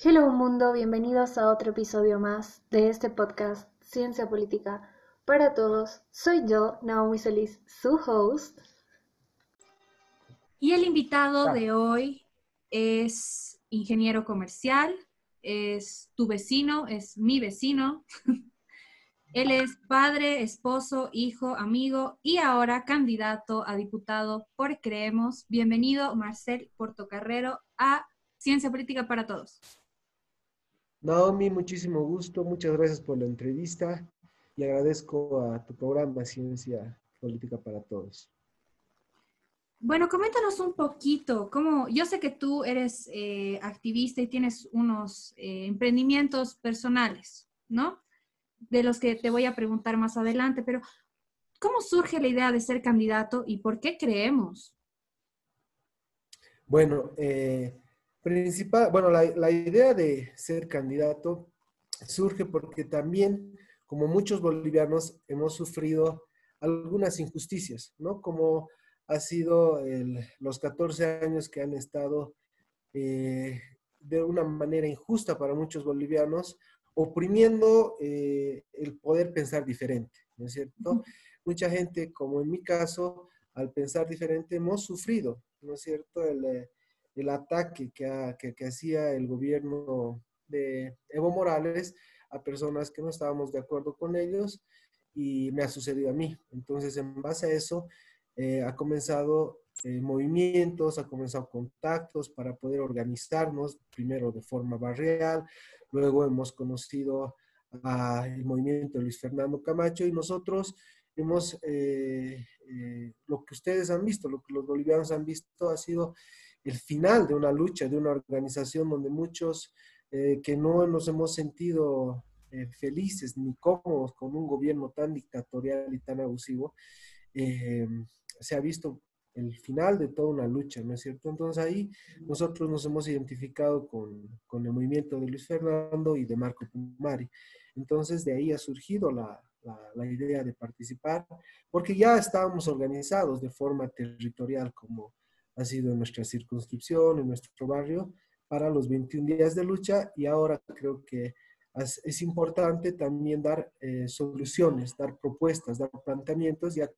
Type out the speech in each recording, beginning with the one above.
Hello mundo, bienvenidos a otro episodio más de este podcast Ciencia Política para Todos. Soy yo, Naomi Solís, su host. Y el invitado de hoy es ingeniero comercial, es tu vecino, es mi vecino. Él es padre, esposo, hijo, amigo y ahora candidato a diputado por Creemos. Bienvenido, Marcel Portocarrero, a Ciencia Política para Todos. Naomi, muchísimo gusto. Muchas gracias por la entrevista y agradezco a tu programa Ciencia Política para Todos. Bueno, coméntanos un poquito, cómo, yo sé que tú eres eh, activista y tienes unos eh, emprendimientos personales, ¿no? De los que te voy a preguntar más adelante, pero ¿cómo surge la idea de ser candidato y por qué creemos? Bueno, eh, principal, bueno, la, la idea de ser candidato surge porque también, como muchos bolivianos, hemos sufrido algunas injusticias, ¿no? Como ha sido los 14 años que han estado eh, de una manera injusta para muchos bolivianos, oprimiendo eh, el poder pensar diferente, ¿no es cierto? Mucha gente, como en mi caso, al pensar diferente hemos sufrido, ¿no es cierto? El, eh, ataque que, que hacía el gobierno de Evo Morales a personas que no estábamos de acuerdo con ellos y me ha sucedido a mí. Entonces, en base a eso, eh, ha comenzado eh, movimientos, ha comenzado contactos para poder organizarnos, primero de forma barrial, luego hemos conocido al movimiento Luis Fernando Camacho y nosotros hemos, eh, lo que ustedes han visto, lo que los bolivianos han visto ha sido el final de una lucha, de una organización donde muchos que no nos hemos sentido felices ni cómodos con un gobierno tan dictatorial y tan abusivo, se ha visto el final de toda una lucha, ¿no es cierto? Entonces ahí nosotros nos hemos identificado con, con el movimiento de Luis Fernando y de Marco Pumari. Entonces de ahí ha surgido la, la, idea de participar, porque ya estábamos organizados de forma territorial, como ha sido en nuestra circunscripción, en nuestro barrio, para los 21 días de lucha y ahora creo que es importante también dar eh, soluciones, dar propuestas, dar planteamientos. Ya,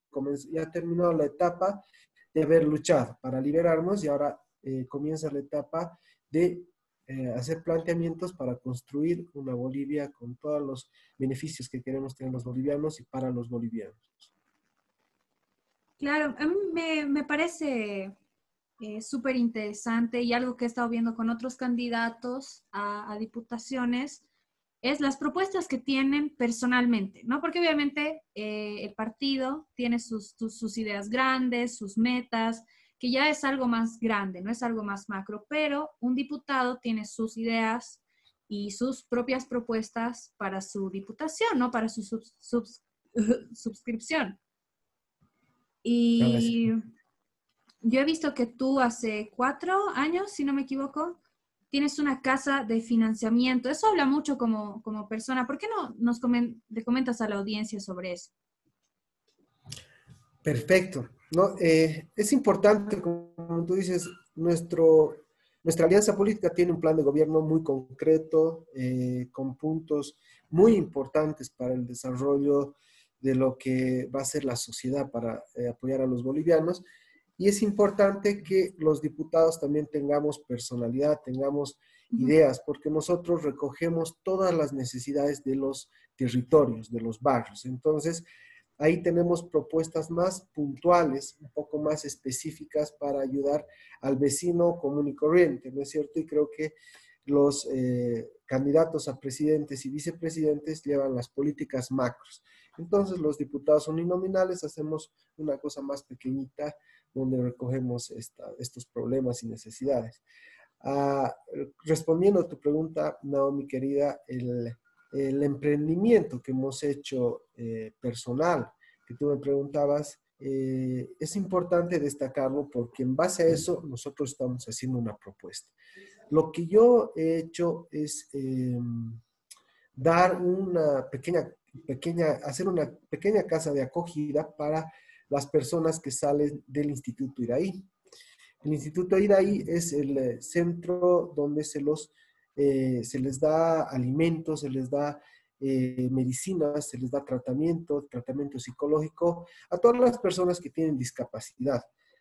ya ha terminado la etapa de haber luchado para liberarnos y ahora eh, comienza la etapa de eh, hacer planteamientos para construir una Bolivia con todos los beneficios que queremos tener los bolivianos y para los bolivianos. Claro, a mí me, me parece súper interesante y algo que he estado viendo con otros candidatos a, a diputaciones es las propuestas que tienen personalmente, ¿no? Porque obviamente eh, el partido tiene sus, sus, ideas grandes, sus metas, que ya es algo más grande, no es algo más macro, pero un diputado tiene sus ideas y sus propias propuestas para su diputación, ¿no? Para su suscripción. Y yo he visto que tú hace cuatro años, si no me equivoco, tienes una casa de financiamiento. Eso habla mucho como, como persona. ¿Por qué no nos le comentas a la audiencia sobre eso? Perfecto. No, eh, es importante, como tú dices, nuestro, nuestra alianza política tiene un plan de gobierno muy concreto, eh, con puntos muy importantes para el desarrollo de lo que va a ser la sociedad para eh, apoyar a los bolivianos. Y es importante que los diputados también tengamos personalidad, tengamos ideas, porque nosotros recogemos todas las necesidades de los territorios, de los barrios. Entonces, ahí tenemos propuestas más puntuales, un poco más específicas para ayudar al vecino común y corriente, ¿no es cierto? Y creo que los eh, candidatos a presidentes y vicepresidentes llevan las políticas macros. Entonces, los diputados uninominales hacemos una cosa más pequeñita donde recogemos estos problemas y necesidades. Ah, respondiendo a tu pregunta, Naomi querida, el, emprendimiento que hemos hecho eh, personal, que tú me preguntabas, eh, es importante destacarlo porque en base a eso nosotros estamos haciendo una propuesta. Lo que yo he hecho es em, dar una pequeña, pequeña, hacer una pequeña casa de acogida para las personas que salen del Instituto Iraí. El Instituto Iraí es el eh, centro donde se los eh, se les da alimentos, se les da eh, medicinas, se les da tratamiento, tratamiento psicológico a todas las personas que tienen discapacidad,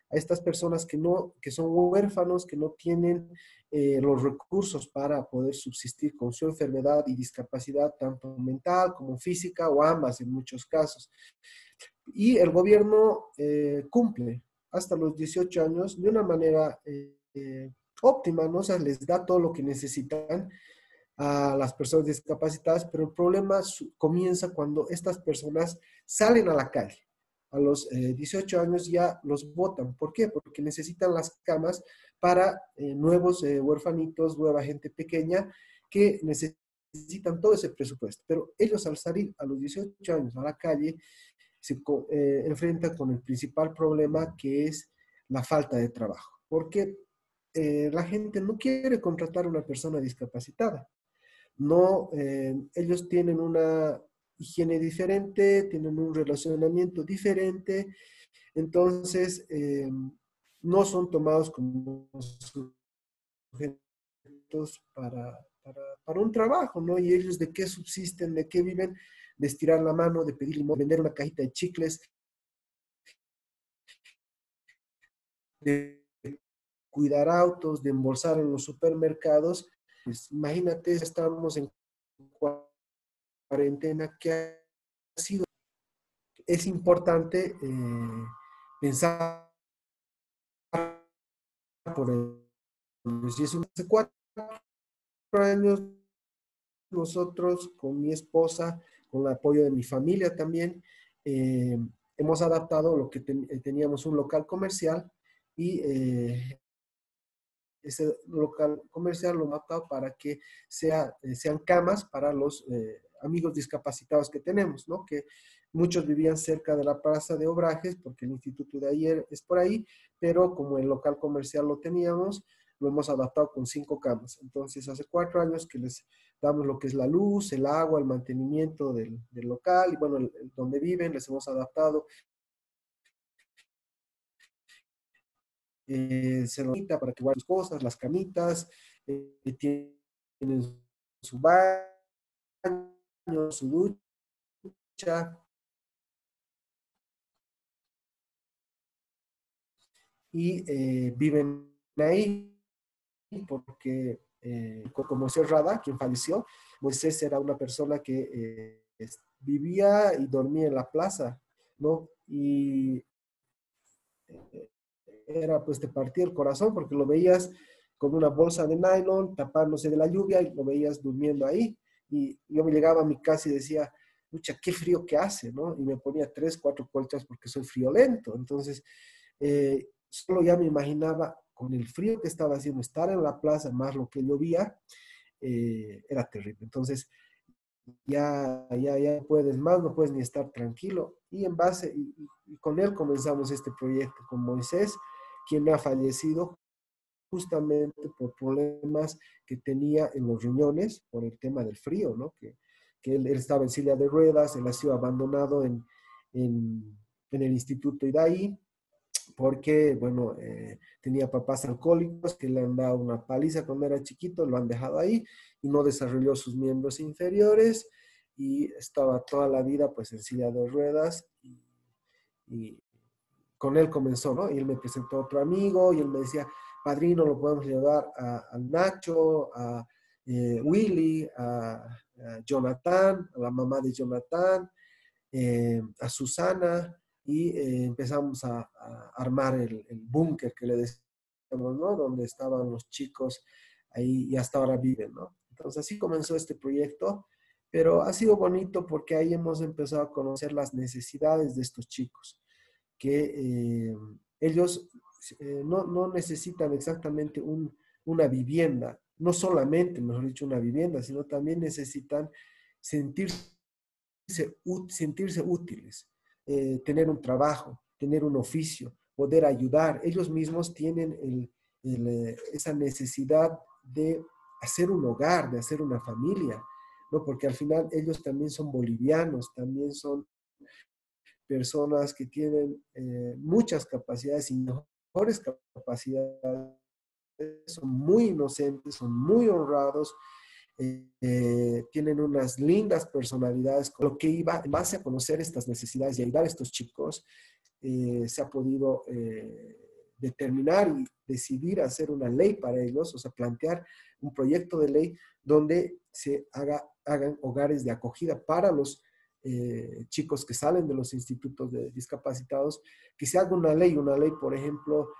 a estas personas que, no, que son huérfanos, que no tienen los recursos para poder subsistir con su enfermedad y discapacidad, tanto mental como física o ambas en muchos casos. Y el gobierno eh, cumple hasta los 18 años de una manera óptima, ¿no? O sea, les da todo lo que necesitan a las personas discapacitadas, pero el problema comienza cuando estas personas salen a la calle. A los 18 eh, años ya los votan. ¿Por qué? Porque necesitan las camas para eh, nuevos eh, huerfanitos, nueva gente pequeña que necesitan todo ese presupuesto. Pero ellos al salir a los 18 años a la calle se enfrentan con el principal problema que es la falta de trabajo. Porque la gente no quiere contratar a una persona discapacitada no, eh, ellos tienen una higiene diferente, tienen un relacionamiento diferente, entonces eh, no son tomados como sujetos para, para, un trabajo, ¿no? Y ellos de qué subsisten, de qué viven, de estirar la mano, de pedir limón, vender una cajita de chicles, de cuidar autos, de embolsar en los supermercados pues, imagínate, estamos en cuarentena, ¿qué ha sido? Es importante eh, pensar por el, si es hace cuatro años, nosotros con mi esposa, con el apoyo de mi familia también, eh, hemos adaptado lo que teníamos un local comercial y eh, ese local comercial lo matado para que sea, eh, sean camas para los eh, amigos discapacitados que tenemos, ¿no? Que muchos vivían cerca de la plaza de obrajes porque el instituto de ayer es por ahí, pero como el local comercial lo teníamos, lo hemos adaptado con cinco camas. Entonces, hace cuatro años que les damos lo que es la luz, el agua, el mantenimiento del, local y bueno, donde viven, les hemos adaptado eh, necesita para que guarden sus cosas, las camitas, eh, tienen su baño, su ducha. Y eh, viven ahí porque, eh, como cerrada, quien falleció, Moisés era una persona que vivía y dormía en la plaza, ¿no? Y era pues te partía el corazón porque lo veías con una bolsa de nylon tapándose de la lluvia y lo veías durmiendo ahí. Y yo me llegaba a mi casa y decía, mucha, qué frío que hace, ¿no? Y me ponía tres, cuatro colchas porque soy friolento. Entonces, eh, solo ya me imaginaba con el frío que estaba haciendo, estar en la plaza más lo que llovía, eh, era terrible. Entonces, ya, ya, ya puedes más, no puedes ni estar tranquilo. Y en base, y con él comenzamos este proyecto, con Moisés quien ha fallecido justamente por problemas que tenía en los riñones por el tema del frío, ¿no? Que, que él, estaba en silla de ruedas, él ha sido abandonado en, en, en el Instituto Idaí porque, bueno, eh, tenía papás alcohólicos que le han dado una paliza cuando era chiquito, lo han dejado ahí y no desarrolló sus miembros inferiores y estaba toda la vida pues en silla de ruedas y, y con él comenzó, ¿no? Y él me presentó a otro amigo y él me decía, padrino, lo podemos llevar a, Nacho, a eh, Willy, a, Jonathan, a la mamá de Jonathan, eh, a Susana, y eh, empezamos a, armar el, búnker que le decíamos, ¿no? Donde estaban los chicos ahí y hasta ahora viven, ¿no? Entonces así comenzó este proyecto, pero ha sido bonito porque ahí hemos empezado a conocer las necesidades de estos chicos que eh, ellos eh, no, necesitan exactamente una vivienda, no solamente, mejor dicho, una vivienda, sino también necesitan sentirse, sentirse útiles, eh, tener un trabajo, tener un oficio, poder ayudar. Ellos mismos tienen esa necesidad de hacer un hogar, de hacer una familia, ¿no? Porque al final ellos también son bolivianos, también son personas que tienen eh, muchas capacidades y mejores capacidades son muy inocentes, son muy honrados, eh, tienen unas lindas personalidades. Lo que iba, en base a conocer estas necesidades y ayudar a estos chicos, eh, se ha podido eh, determinar y decidir hacer una ley para ellos, o sea, plantear un proyecto de ley donde se haga, hagan hogares de acogida para los chicos que salen de los institutos de discapacitados, que se haga una ley, una ley, por ejemplo,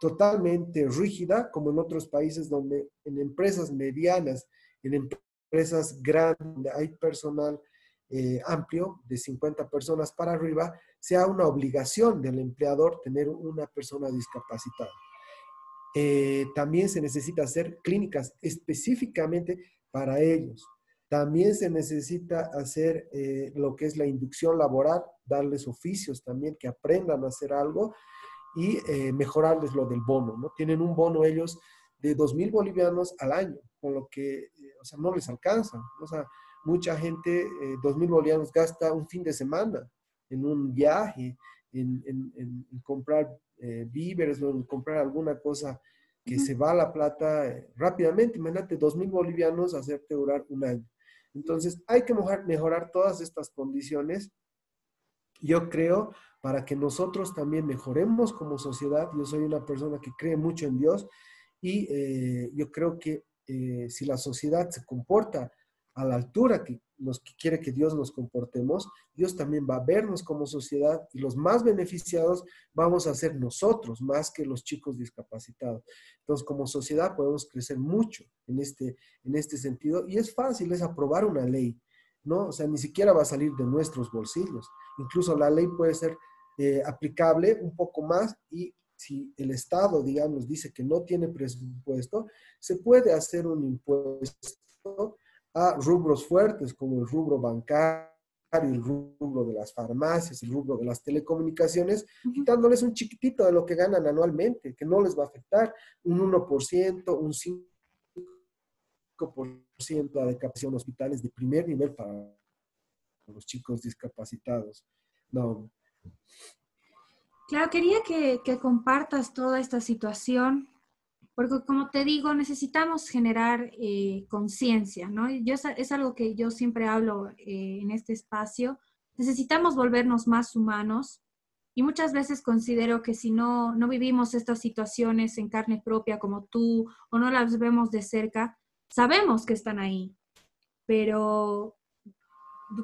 totalmente rígida, como en otros países donde en empresas medianas, en empresas grandes, hay personal eh, amplio, de 50 personas para arriba, sea una obligación del empleador tener una persona discapacitada. Eh, también se necesita hacer clínicas específicamente para ellos. También se necesita hacer eh, lo que es la inducción laboral, darles oficios también, que aprendan a hacer algo y eh, mejorarles lo del bono, ¿no? Tienen un bono ellos de 2.000 bolivianos al año, con lo que, eh, o sea, no les alcanza. O sea, mucha gente, eh, 2.000 bolivianos gasta un fin de semana en un viaje, en, en, comprar eh, víveres o en comprar alguna cosa que se va a la plata rápidamente. Imagínate, 2.000 bolivianos hacerte durar un año. Entonces, hay que mejorar, mejorar todas estas condiciones. Yo creo para que nosotros también mejoremos como sociedad. Yo soy una persona que cree mucho en Dios y eh, yo creo que eh, si la sociedad se comporta a la altura que, nos, que quiere que Dios nos comportemos, Dios también va a vernos como sociedad y los más beneficiados vamos a ser nosotros más que los chicos discapacitados. Entonces, como sociedad podemos crecer mucho en este, en este sentido y es fácil, es aprobar una ley, ¿no? O sea, ni siquiera va a salir de nuestros bolsillos. Incluso la ley puede ser eh, aplicable un poco más y si el Estado, digamos, dice que no tiene presupuesto, se puede hacer un impuesto a rubros fuertes como el rubro bancario, el rubro de las farmacias, el rubro de las telecomunicaciones, quitándoles un chiquitito de lo que ganan anualmente, que no les va a afectar un 1%, un 5% de adecuación hospitales de primer nivel para los chicos discapacitados. No, Claro, quería que, compartas toda esta situación, porque como te digo, necesitamos generar eh, conciencia, ¿no? Yo, es algo que yo siempre hablo eh, en este espacio. Necesitamos volvernos más humanos y muchas veces considero que si no, no vivimos estas situaciones en carne propia como tú o no las vemos de cerca, sabemos que están ahí, pero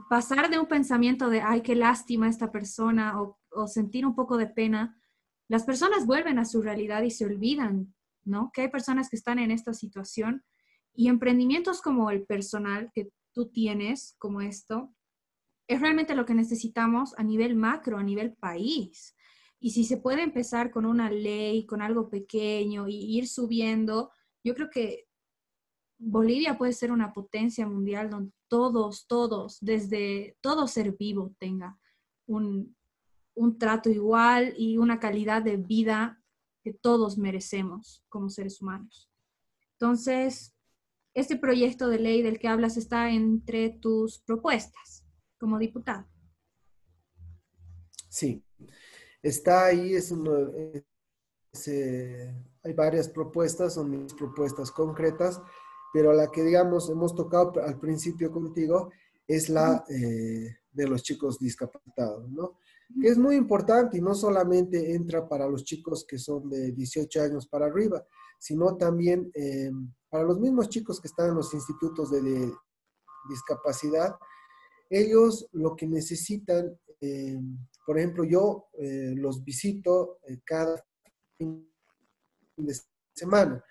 pasar de un pensamiento de, ay, qué lástima esta persona o, sentir un poco de pena, las personas vuelven a su realidad y se olvidan, ¿no? Que hay personas que están en esta situación y emprendimientos como el personal que tú tienes, como esto, es realmente lo que necesitamos a nivel macro, a nivel país. Y si se puede empezar con una ley, con algo pequeño y ir subiendo, yo creo que Bolivia puede ser una potencia mundial donde todos, todos, desde todo ser vivo tenga un, trato igual y una calidad de vida que todos merecemos como seres humanos. Entonces, este proyecto de ley del que hablas está entre tus propuestas como diputado. Sí, está ahí, eh, hay varias propuestas, son mis propuestas concretas pero la que, digamos, hemos tocado al principio contigo es la eh, de los chicos discapacitados, ¿no? Que es muy importante y no solamente entra para los chicos que son de 18 años para arriba, sino también eh, para los mismos chicos que están en los institutos de, discapacidad. Ellos lo que necesitan, eh, por ejemplo, yo los visito cada fin de semana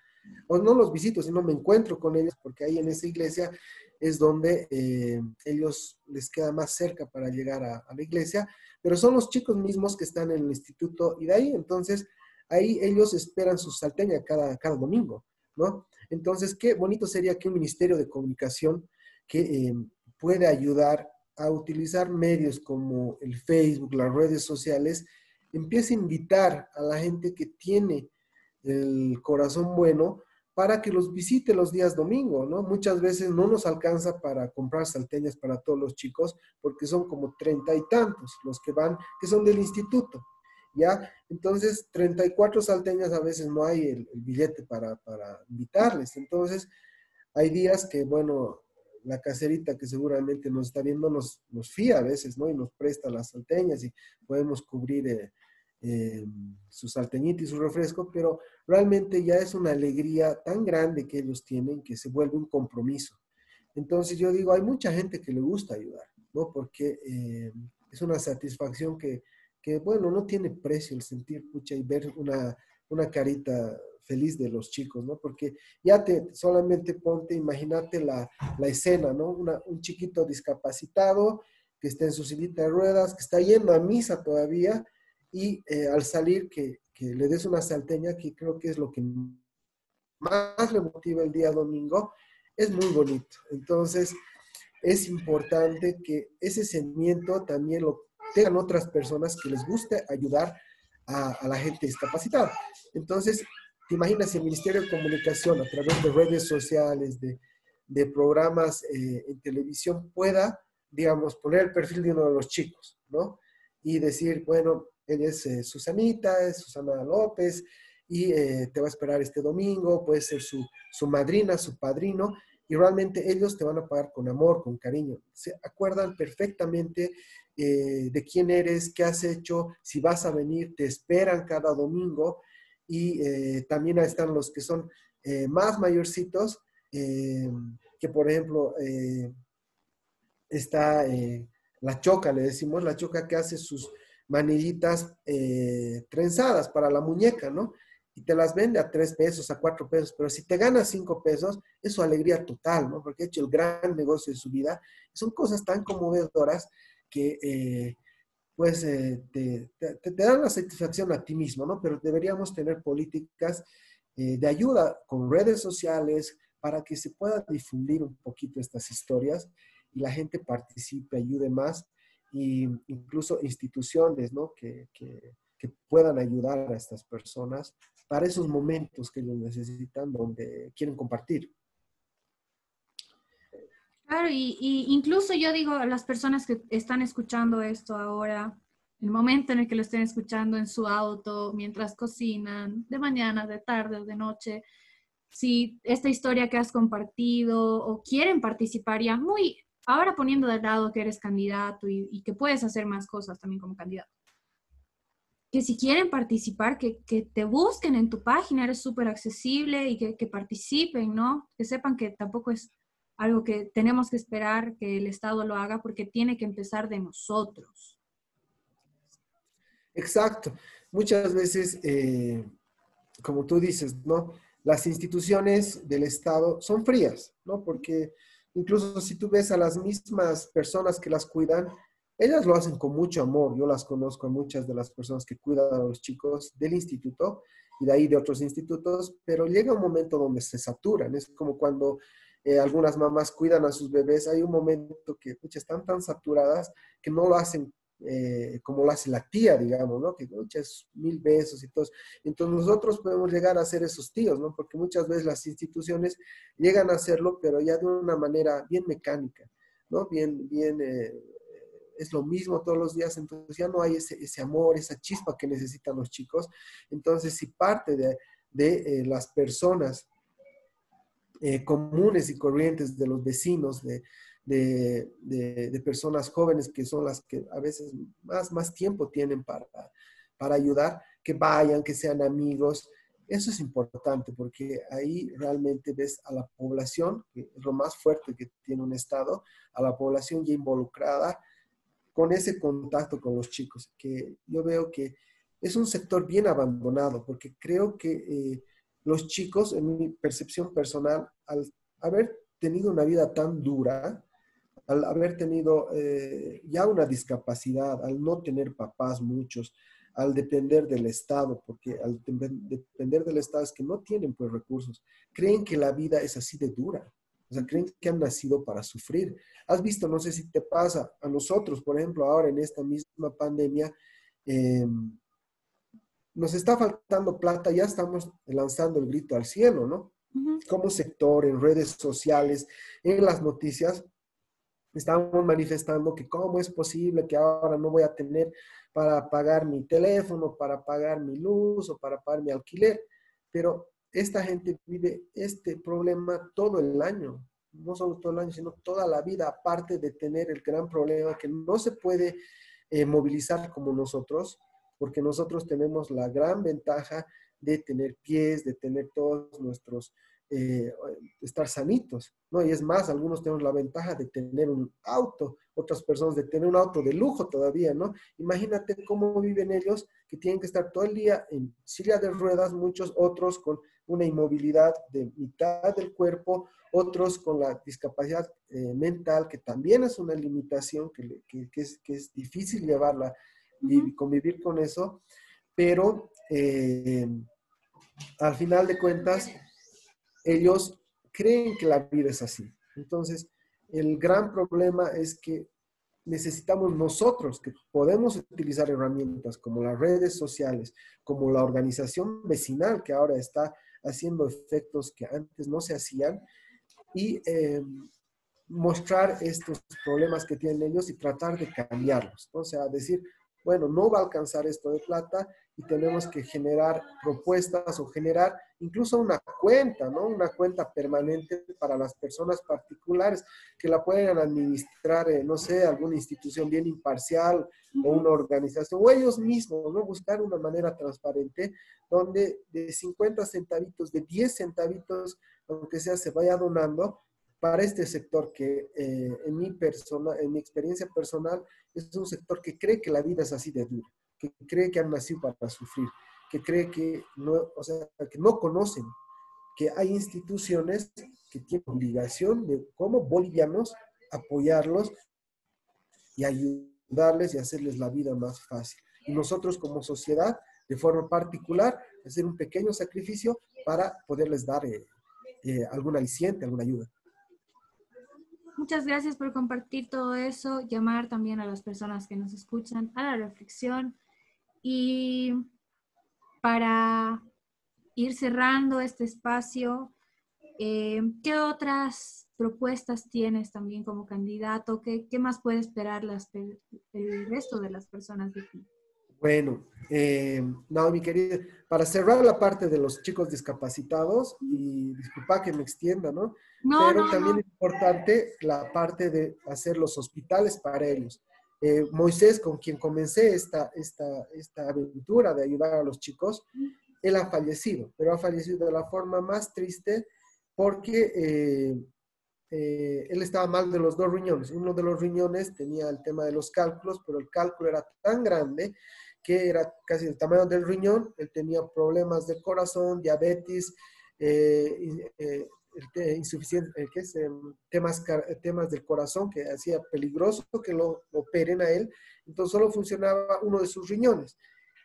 o no los visito, sino me encuentro con ellos, porque ahí en esa iglesia es donde eh, ellos les queda más cerca para llegar a, la iglesia, pero son los chicos mismos que están en el instituto y de ahí, entonces, ahí ellos esperan su salteña cada, cada domingo, ¿no? Entonces, qué bonito sería que un ministerio de comunicación que eh, puede ayudar a utilizar medios como el Facebook, las redes sociales, empiece a invitar a la gente que tiene el corazón bueno para que los visite los días domingo, ¿no? Muchas veces no nos alcanza para comprar salteñas para todos los chicos porque son como treinta y tantos los que van, que son del instituto. ¿ya? Entonces, 34 salteñas a veces no hay el, billete para, para, invitarles. Entonces, hay días que, bueno, la caserita que seguramente nos está viendo nos, nos fía a veces, ¿no? Y nos presta las salteñas y podemos cubrir eh, eh, su salteñita y su refresco, pero realmente ya es una alegría tan grande que ellos tienen que se vuelve un compromiso. Entonces yo digo, hay mucha gente que le gusta ayudar, ¿no? Porque eh, es una satisfacción que, que, bueno, no tiene precio el sentir, pucha, y ver una, una carita feliz de los chicos, ¿no? Porque ya te solamente ponte, imagínate la, la escena, ¿no? un chiquito discapacitado que está en su sillita de ruedas, que está yendo a misa todavía y eh, al salir que, que, le des una salteña, que creo que es lo que más le motiva el día domingo, es muy bonito. Entonces, es importante que ese sentimiento también lo tengan otras personas que les guste ayudar a, la gente discapacitada. Entonces, te imaginas el Ministerio de Comunicación a través de redes sociales, de, de programas eh, en televisión pueda, digamos, poner el perfil de uno de los chicos, ¿no? Y decir, bueno, es eh, Susanita, es Susana López, y eh, te va a esperar este domingo, puede ser su, su madrina, su padrino, y realmente ellos te van a pagar con amor, con cariño. Se acuerdan perfectamente eh, de quién eres, qué has hecho, si vas a venir, te esperan cada domingo y eh, también están los que son más mayorcitos, que por ejemplo está la choca, le decimos, la choca que hace sus manillitas trenzadas para la muñeca, ¿no? y te las vende a tres pesos, a cuatro pesos, pero si te ganas cinco pesos, es su alegría total, ¿no? Porque ha hecho el gran negocio de su vida. Son cosas tan conmovedoras que, eh, pues, eh, te, dan la satisfacción a ti mismo, ¿no? Pero deberíamos tener políticas eh, de ayuda con redes sociales para que se pueda difundir un poquito estas historias y la gente participe, ayude más, y incluso instituciones, ¿no? Que, que, que puedan ayudar a estas personas para esos momentos que ellos necesitan, donde quieren compartir. Claro, y, incluso yo digo a las personas que están escuchando esto ahora, el momento en el que lo estén escuchando en su auto, mientras cocinan, de mañana, de tarde o de noche, si esta historia que has compartido o quieren participar ya muy, ahora poniendo de lado que eres candidato y que puedes hacer más cosas también como candidato que si quieren participar, que, te busquen en tu página, eres súper accesible y que, participen, ¿no? Que sepan que tampoco es algo que tenemos que esperar que el Estado lo haga porque tiene que empezar de nosotros. Exacto. Muchas veces, eh, como tú dices, ¿no? Las instituciones del Estado son frías, ¿no? Porque incluso si tú ves a las mismas personas que las cuidan, ellas lo hacen con mucho amor. Yo las conozco a muchas de las personas que cuidan a los chicos del instituto y de ahí de otros institutos, pero llega un momento donde se saturan. Es como cuando eh, algunas mamás cuidan a sus bebés. Hay un momento que muchas están tan saturadas que no lo hacen eh, como lo la tía, digamos, ¿no? Que muchas mil besos y todo. Entonces nosotros podemos llegar a ser esos tíos, ¿no? Porque muchas veces las instituciones llegan a hacerlo, pero ya de una manera bien mecánica, ¿no? Bien, bien... Eh, es lo mismo todos los días, entonces ya no hay ese, ese amor, esa chispa que necesitan los chicos. Entonces, si parte de, de eh, las personas eh, comunes y corrientes, de los vecinos, de, de, personas jóvenes que son las que a veces más, más tiempo tienen para, para ayudar, que vayan, que sean amigos. Eso es importante porque ahí realmente ves a la población, que es lo más fuerte que tiene un Estado, a la población ya involucrada con ese contacto con los chicos, que yo veo que es un sector bien abandonado, porque creo que eh, los chicos, en mi percepción personal, al haber tenido una vida tan dura, al haber tenido eh, ya una discapacidad, al no tener papás muchos, al depender del Estado, porque al depender del Estado es que no tienen pues recursos, creen que la vida es así de dura. O sea, creen que han nacido para sufrir. Has visto, no sé si te pasa, a nosotros, por ejemplo, ahora en esta misma pandemia, em, nos está faltando plata, ya estamos lanzando el grito al cielo, ¿no? Como sector, en redes sociales, en las noticias, estamos manifestando que cómo es posible que ahora no voy a tener para pagar mi teléfono, para pagar mi luz o para pagar mi alquiler. Pero esta gente vive este problema todo el año, no solo todo el año, sino toda la vida, aparte de tener el gran problema que no se puede eh, movilizar como nosotros, porque nosotros tenemos la gran ventaja de tener pies, de tener todos nuestros eh, estar sanitos, ¿no? Y es más, algunos tenemos la ventaja de tener un auto, otras personas de tener un auto de lujo todavía, ¿no? Imagínate cómo viven ellos que tienen que estar todo el día en silla de ruedas, muchos otros con una inmovilidad de mitad del cuerpo, otros con la discapacidad eh, mental, que también es una limitación, que, que, es, que es, difícil llevarla y convivir con eso, pero eh, al final de cuentas, ellos creen que la vida es así. Entonces, el gran problema es que necesitamos nosotros, que podemos utilizar herramientas como las redes sociales, como la organización vecinal, que ahora está haciendo efectos que antes no se hacían, y eh, mostrar estos problemas que tienen ellos y tratar de cambiarlos. O sea, decir, bueno, no va a alcanzar esto de plata y tenemos que generar propuestas o generar incluso una cuenta, ¿no? Una cuenta permanente para las personas particulares que la puedan administrar, no sé, alguna institución bien imparcial o una organización o ellos mismos, ¿no? Buscar una manera transparente donde de 50 centavitos, de 10 centavitos, aunque sea, se vaya donando para este sector que eh, en, mi persona, en mi experiencia personal es un sector que cree que la vida es así de dura, que cree que han nacido para sufrir, que cree que no, o sea, que no conocen que hay instituciones que tienen obligación de, como bolivianos, apoyarlos y ayudarles y hacerles la vida más fácil. Y nosotros como sociedad, de forma particular, hacer un pequeño sacrificio para poderles dar eh, eh, algún aliciente, alguna ayuda. Muchas gracias por compartir todo eso, llamar también a las personas que nos escuchan a la reflexión y para ir cerrando este espacio, eh, ¿qué otras propuestas tienes también como candidato? ¿Qué, qué más puede esperar las, el resto de las personas de ti? Bueno, eh, no, mi querida, para cerrar la parte de los chicos discapacitados, y disculpa que me extienda, ¿no? Pero también es importante la parte de hacer los hospitales para ellos. Eh, Moisés, con quien comencé esta, esta, esta aventura de ayudar a los chicos, él ha fallecido, pero ha fallecido de la forma más triste porque eh, eh, él estaba mal de los dos riñones. Uno de los riñones tenía el tema de los cálculos, pero el cálculo era tan grande que era casi el tamaño del riñón, él tenía problemas de corazón, diabetes, eh, insuficiente, ¿qué es? Em, temas, temas del corazón que hacía peligroso que lo operen a él, entonces solo funcionaba uno de sus riñones.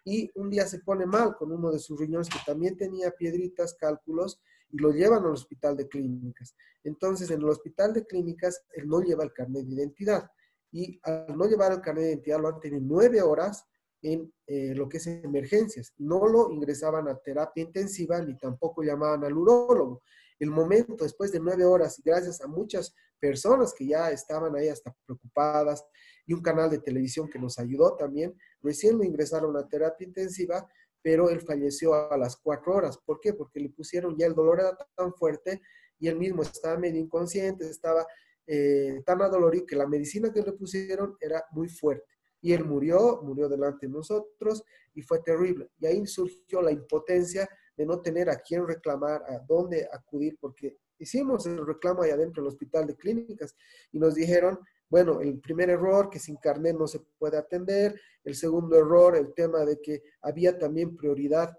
Y un día se pone mal con uno de sus riñones que también tenía piedritas, cálculos, y lo llevan al hospital de clínicas. Entonces, en el hospital de clínicas, él no lleva el carnet de identidad. Y al no llevar el carnet de identidad, lo han tenido nueve horas en eh, lo que es emergencias. No lo ingresaban a terapia intensiva ni tampoco llamaban al urólogo. El momento, después de nueve horas, y gracias a muchas personas que ya estaban ahí hasta preocupadas, y un canal de televisión que nos ayudó también, recién lo ingresaron a terapia intensiva, pero él falleció a las cuatro horas. ¿Por qué? Porque le pusieron ya el dolor era tan fuerte y él mismo estaba medio inconsciente, estaba eh, tan adolorido que la medicina que le pusieron era muy fuerte. Y él murió, murió delante de nosotros y fue terrible. Y ahí surgió la impotencia de no tener a quién reclamar, a dónde acudir, porque hicimos el reclamo ahí adentro del hospital de clínicas y nos dijeron, bueno, el primer error, que sin carnet no se puede atender. El segundo error, el tema de que había también prioridad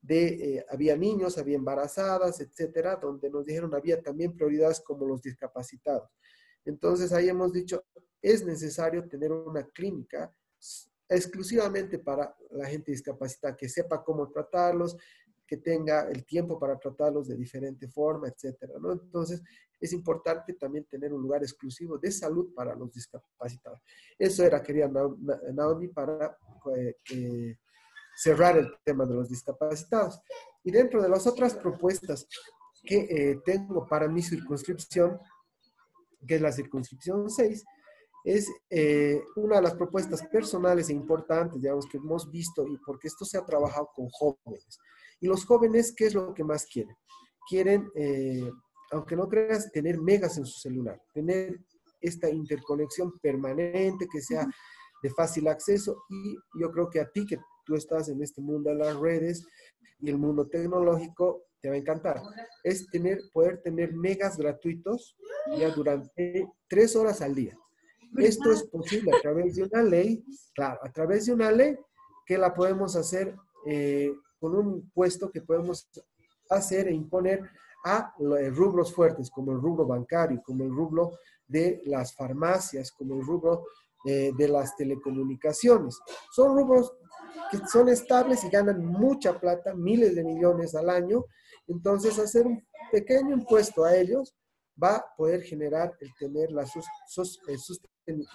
de, eh, había niños, había embarazadas, etcétera, donde nos dijeron había también prioridades como los discapacitados. Entonces ahí hemos dicho, es necesario tener una clínica exclusivamente para la gente discapacitada, que sepa cómo tratarlos, que tenga el tiempo para tratarlos de diferente forma, etcétera, ¿no? Entonces, es importante también tener un lugar exclusivo de salud para los discapacitados. Eso era, quería Naomi, para eh, eh, cerrar el tema de los discapacitados. Y dentro de las otras propuestas que eh, tengo para mi circunscripción, que es la circunscripción 6, es eh, una de las propuestas personales e importantes, digamos, que hemos visto y porque esto se ha trabajado con jóvenes. Y los jóvenes, ¿qué es lo que más quieren? Quieren, eh, aunque no creas, tener megas en su celular, tener esta interconexión permanente que sea de fácil acceso y yo creo que a ti que tú estás en este mundo de las redes y el mundo tecnológico, te va a encantar. Es tener, poder tener megas gratuitos ya durante tres horas al día. Esto es posible a través de una ley, claro, a través de una ley que la podemos hacer eh, con un puesto que podemos hacer e imponer a rubros fuertes, como el rubro bancario, como el rubro de las farmacias, como el rubro eh, de las telecomunicaciones. Son rubros que son estables y ganan mucha plata, miles de millones al año. Entonces, hacer un pequeño impuesto a ellos va a poder generar el tener la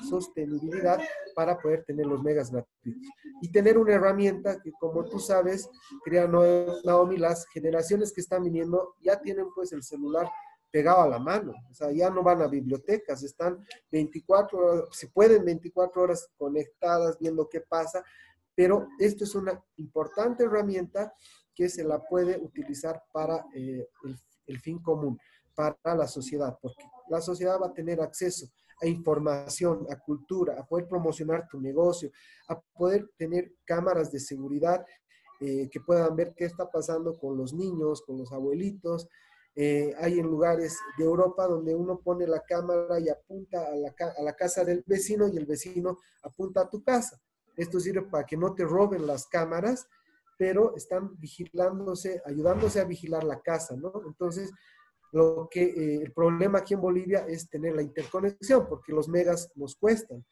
sostenibilidad para poder tener los megas gratuitos. Y tener una herramienta que, como tú sabes, crea Naomi, las generaciones que están viniendo ya tienen pues el celular pegado a la mano, o sea, ya no van a bibliotecas, están 24 horas, si pueden 24 horas conectadas viendo qué pasa, pero esto es una importante herramienta que se la puede utilizar para eh, el, el fin común, para la sociedad, porque la sociedad va a tener acceso a información, a cultura, a poder promocionar tu negocio, a poder tener cámaras de seguridad eh, que puedan ver qué está pasando con los niños, con los abuelitos. Eh, hay en lugares de Europa donde uno pone la cámara y apunta a la, a la casa del vecino y el vecino apunta a tu casa. Esto sirve para que no te roben las cámaras, pero están vigilándose, ayudándose a vigilar la casa, ¿no? Entonces, lo que eh, el problema aquí en Bolivia es tener la interconexión, porque los megas nos cuestan,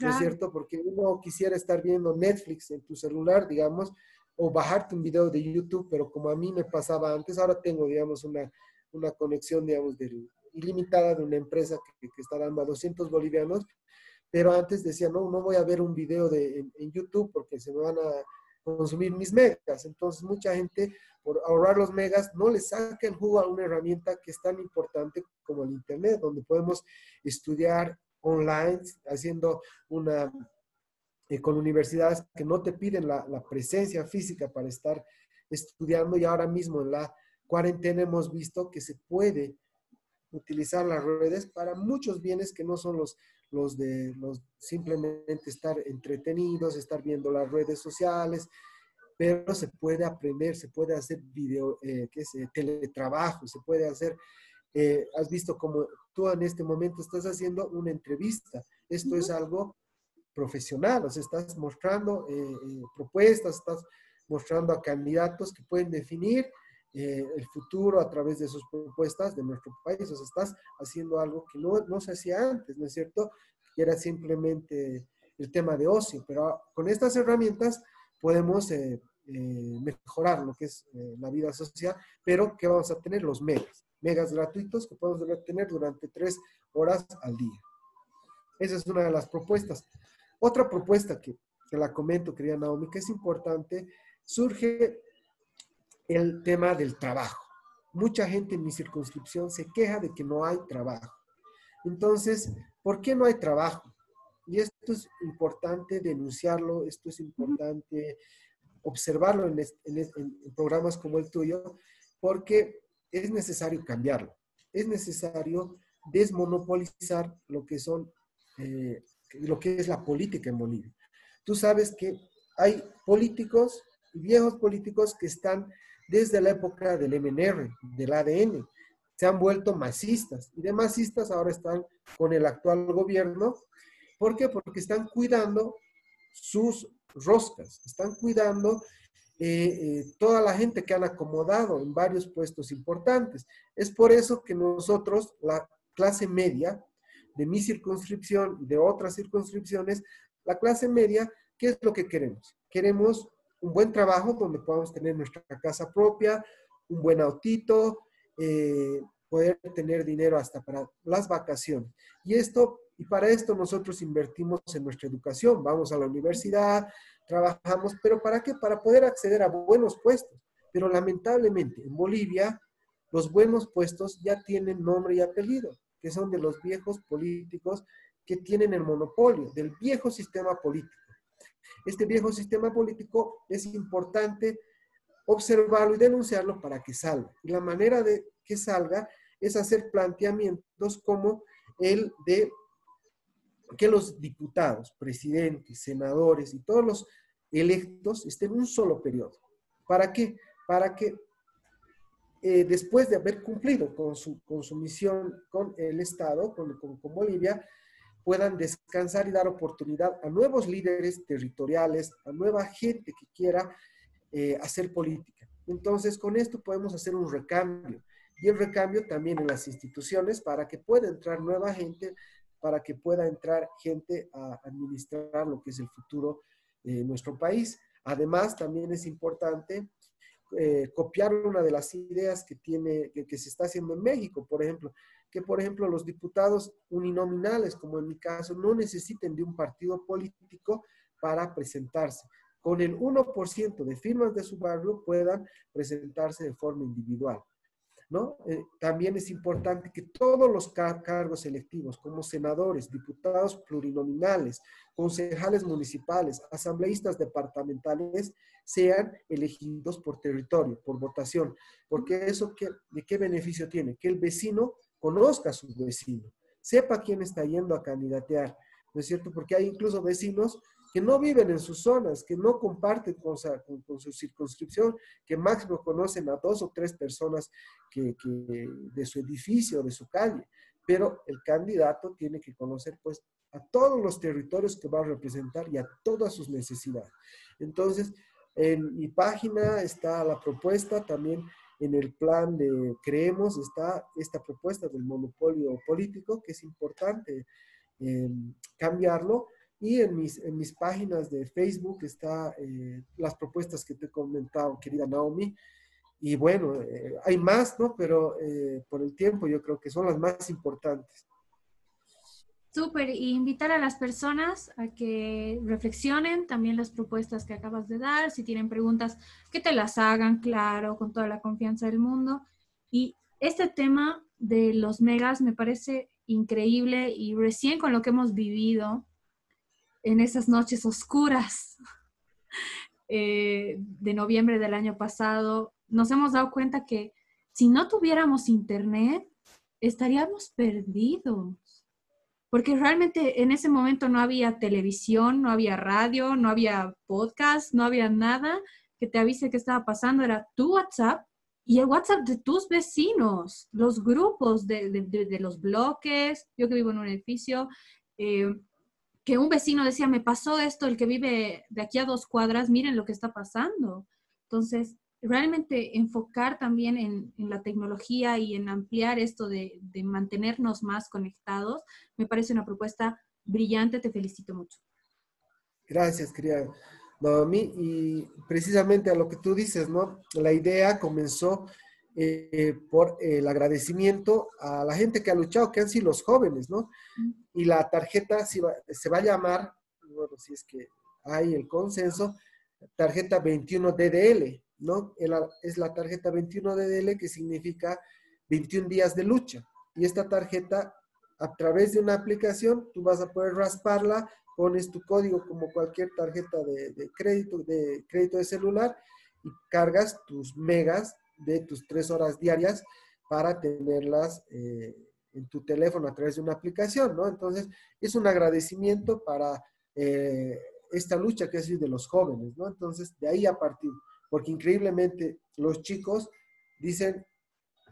¿no es cierto? Porque uno quisiera estar viendo Netflix en tu celular, digamos, o bajarte un video de YouTube, pero como a mí me pasaba antes, ahora tengo, digamos, una, una conexión, digamos, del, ilimitada de una empresa que, que, está dando a 200 bolivianos, pero antes decía, no, no voy a ver un video de, en, en YouTube porque se me van a consumir mis megas. Entonces, mucha gente, por ahorrar los megas, no le saca el jugo a una herramienta que es tan importante como el Internet, donde podemos estudiar online, haciendo una, eh, con universidades que no te piden la, la presencia física para estar estudiando y ahora mismo en la cuarentena hemos visto que se puede utilizar las redes para muchos bienes que no son los, los de los simplemente estar entretenidos, estar viendo las redes sociales, pero se puede aprender, se puede hacer video, eh, ¿qué es? Eh, teletrabajo, se puede hacer, eh, has visto como tú en este momento estás haciendo una entrevista, esto es algo profesional, o sea, estás mostrando eh, eh, propuestas, estás mostrando a candidatos que pueden definir eh, el futuro a través de sus propuestas de nuestro país. O sea, estás haciendo algo que no, no se hacía antes, ¿no es cierto? Que era simplemente el tema de ocio, pero con estas herramientas podemos eh, eh, mejorar lo que es la vida social, pero que vamos a tener los megas, megas gratuitos que podemos tener durante tres horas al día. Esa es una de las propuestas. Otra propuesta que, que la comento, querida Naomi, que es importante, surge el tema del trabajo. Mucha gente en mi circunscripción se queja de que no hay trabajo. Entonces, ¿por qué no hay trabajo? Y esto es importante denunciarlo, esto es importante observarlo en, programas como el tuyo, porque es necesario cambiarlo. Es necesario desmonopolizar lo que son, eh, lo que es la política en Bolivia. Tú sabes que hay políticos, viejos políticos que están desde la época del MNR, del ADN. Se han vuelto masistas y de masistas ahora están con el actual gobierno. ¿Por qué? Porque están cuidando sus roscas, están cuidando eh, eh, toda la gente que han acomodado en varios puestos importantes. Es por eso que nosotros, la clase media de mi circunscripción y de otras circunscripciones, la clase media, ¿qué es lo que queremos? Queremos un buen trabajo donde podamos tener nuestra casa propia, un buen autito, eh, poder tener dinero hasta para las vacaciones. Y esto, y para esto nosotros invertimos en nuestra educación, vamos a la universidad, trabajamos, pero ¿para qué? Para poder acceder a buenos puestos. Pero lamentablemente en Bolivia los buenos puestos ya tienen nombre y apellido, que son de los viejos políticos que tienen el monopolio del viejo sistema político. Este viejo sistema político es importante observarlo y denunciarlo para que salga. Y la manera de que salga es hacer planteamientos como el de que los diputados, presidentes, senadores y todos los electos estén un solo periodo. ¿Para qué? Para que eh, después de haber cumplido con su, con su misión con el Estado, con, con, Bolivia, puedan descansar y dar oportunidad a nuevos líderes territoriales, a nueva gente que quiera eh, hacer política. Entonces, con esto podemos hacer un recambio y el recambio también en las instituciones para que pueda entrar nueva gente, para que pueda entrar gente a administrar lo que es el futuro de nuestro país. Además, también es importante eh, copiar una de las ideas que, tiene, que, se está haciendo en México, por ejemplo, que por ejemplo los diputados uninominales, como en mi caso, no necesiten de un partido político para presentarse. Con el 1% de firmas de su barrio puedan presentarse de forma individual. Eh, también es importante que todos los cargos electivos, como senadores, diputados plurinominales, concejales municipales, asambleístas departamentales, sean elegidos por territorio, por votación. Porque eso, qué, ¿de qué beneficio tiene? Que el vecino conozca a su vecino, sepa quién está yendo a candidatear, ¿no es cierto? Porque hay incluso vecinos que no viven en sus zonas, que no comparten con, su circunscripción, que máximo conocen a dos o tres personas que, de su edificio, de su calle. Pero el candidato tiene que conocer pues a todos los territorios que va a representar y a todas sus necesidades. Entonces, en mi página está la propuesta, también en el plan de Creemos está esta propuesta del monopolio político, que es importante eh, cambiarlo y en mis, en mis páginas de Facebook está eh, las propuestas que te he comentado, querida Naomi. Y bueno, eh, hay más, ¿no? Pero eh, por el tiempo yo creo que son las más importantes. Súper, y invitar a las personas a que reflexionen también las propuestas que acabas de dar, si tienen preguntas, que te las hagan, claro, con toda la confianza del mundo. Y este tema de los megas me parece increíble y recién con lo que hemos vivido, en esas noches oscuras eh, de noviembre del año pasado, nos hemos dado cuenta que si no tuviéramos internet, estaríamos perdidos. Porque realmente en ese momento no había televisión, no había radio, no había podcast, no había nada que te avise qué estaba pasando. Era tu WhatsApp y el WhatsApp de tus vecinos, los grupos de, los bloques. Yo que vivo en un edificio, eh, que un vecino decía, me pasó esto, el que vive de aquí a dos cuadras, miren lo que está pasando. Entonces, realmente enfocar también en, la tecnología y en ampliar esto de, mantenernos más conectados, me parece una propuesta brillante, te felicito mucho. Gracias, querida Naomi. Y precisamente a lo que tú dices, ¿no? La idea comenzó eh, por el agradecimiento a la gente que ha luchado, que han sido los jóvenes, ¿no? Y la tarjeta se va, se va a llamar, bueno, si es que hay el consenso, tarjeta 21 DDL, ¿no? Es la tarjeta 21 DDL que significa 21 días de lucha. Y esta tarjeta, a través de una aplicación, tú vas a poder rasparla, pones tu código como cualquier tarjeta de, crédito, de crédito de celular y cargas tus megas de tus tres horas diarias para tenerlas eh, en tu teléfono a través de una aplicación, ¿no? Entonces, es un agradecimiento para eh, esta lucha que ha sido de los jóvenes, ¿no? Entonces, de ahí a partir, porque increíblemente los chicos dicen,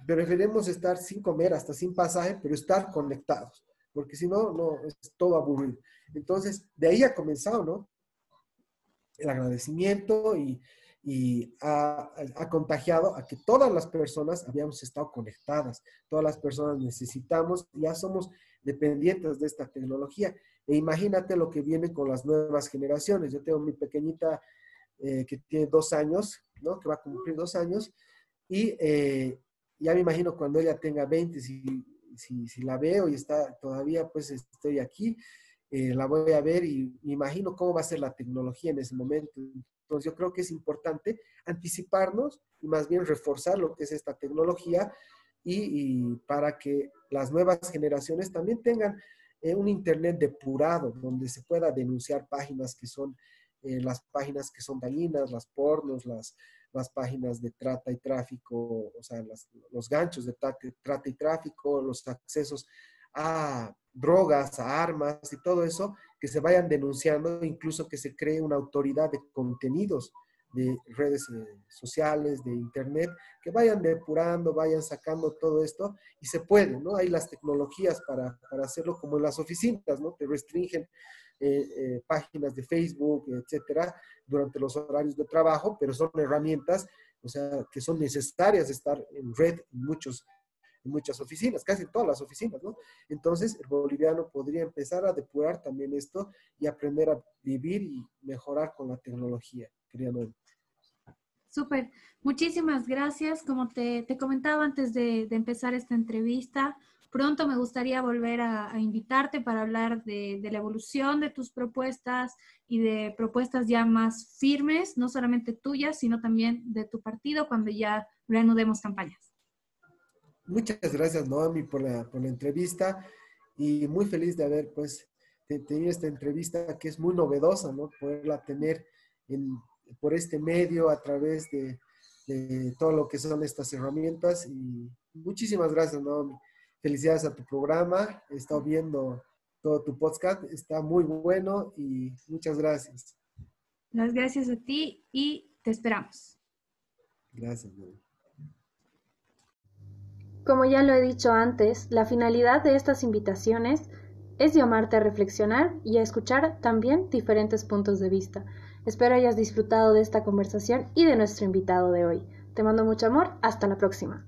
preferimos estar sin comer, hasta sin pasaje, pero estar conectados, porque si no, no, es todo aburrido. Entonces, de ahí ha comenzado, ¿no? El agradecimiento y, y ha, contagiado a que todas las personas habíamos estado conectadas, todas las personas necesitamos, ya somos dependientes de esta tecnología. E imagínate lo que viene con las nuevas generaciones. Yo tengo mi pequeñita eh, que tiene dos años, ¿no? Que va a cumplir dos años, y eh, ya me imagino cuando ella tenga 20, si, si, la veo y está todavía, pues estoy aquí, eh, la voy a ver y me imagino cómo va a ser la tecnología en ese momento. Entonces yo creo que es importante anticiparnos y más bien reforzar lo que es esta tecnología y, para que las nuevas generaciones también tengan un Internet depurado, donde se pueda denunciar páginas que son eh, las páginas que son dañinas, las pornos, las, las páginas de trata y tráfico, o sea, los ganchos de trata, y tráfico, los accesos a drogas, a armas y todo eso, que se vayan denunciando, incluso que se cree una autoridad de contenidos de redes eh, sociales, de internet, que vayan depurando, vayan sacando todo esto y se puede, ¿no? Hay las tecnologías para, para hacerlo como en las oficinas, ¿no? Te restringen eh, eh, páginas de Facebook, etcétera, durante los horarios de trabajo, pero son herramientas, o sea, que son necesarias estar en red en, muchos, en muchas oficinas, casi todas las oficinas, ¿no? Entonces, el boliviano podría empezar a depurar también esto y aprender a vivir y mejorar con la tecnología, quería Súper, muchísimas gracias. Como te, comentaba antes de, de empezar esta entrevista, Pronto me gustaría volver a, invitarte para hablar de, la evolución de tus propuestas y de propuestas ya más firmes, no solamente tuyas, sino también de tu partido cuando ya reanudemos campañas. Muchas gracias, Noami, por la, por la entrevista y muy feliz de haber pues tenido esta entrevista que es muy novedosa, ¿no? Poderla tener en, por este medio a través de, de todo lo que son estas herramientas y muchísimas gracias, Noami. Felicidades a tu programa. He estado viendo todo tu podcast. Está muy bueno y muchas gracias. Las gracias a ti y te esperamos. Gracias. Como ya lo he dicho antes, la finalidad de estas invitaciones es llamarte a reflexionar y a escuchar también diferentes puntos de vista. Espero hayas disfrutado de esta conversación y de nuestro invitado de hoy. Te mando mucho amor. Hasta la próxima.